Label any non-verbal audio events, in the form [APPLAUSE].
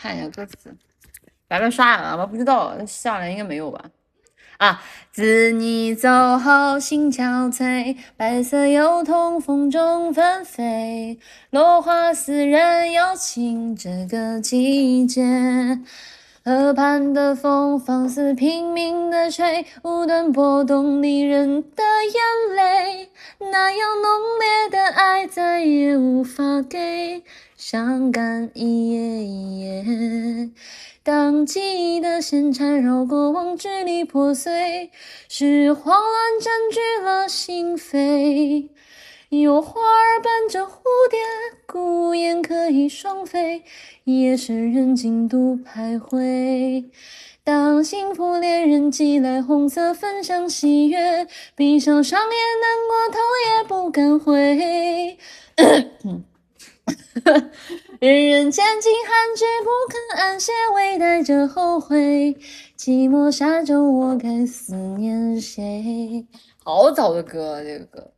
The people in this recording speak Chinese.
看一下歌词。白白刷了吗？不知道，下来应该没有吧？啊！自你走后，心憔悴，白色油桐风中纷飞，落花似人有情，这个季节。河畔的风放肆拼命的吹，无端拨动离人的眼泪。那样浓烈的爱再也无法给，伤感一夜一夜。当记忆的线缠绕过往，支离破碎，是慌乱占据了心扉。有花儿伴着蝴蝶，可以双飞，夜深人静独徘徊。当幸福恋人寄来红色分享喜悦，闭上双眼，难过头也不敢回。人 [COUGHS] 人间尽寒，却不肯安歇，微带着后悔。寂寞沙洲，我该思念谁？好早的歌，这个歌。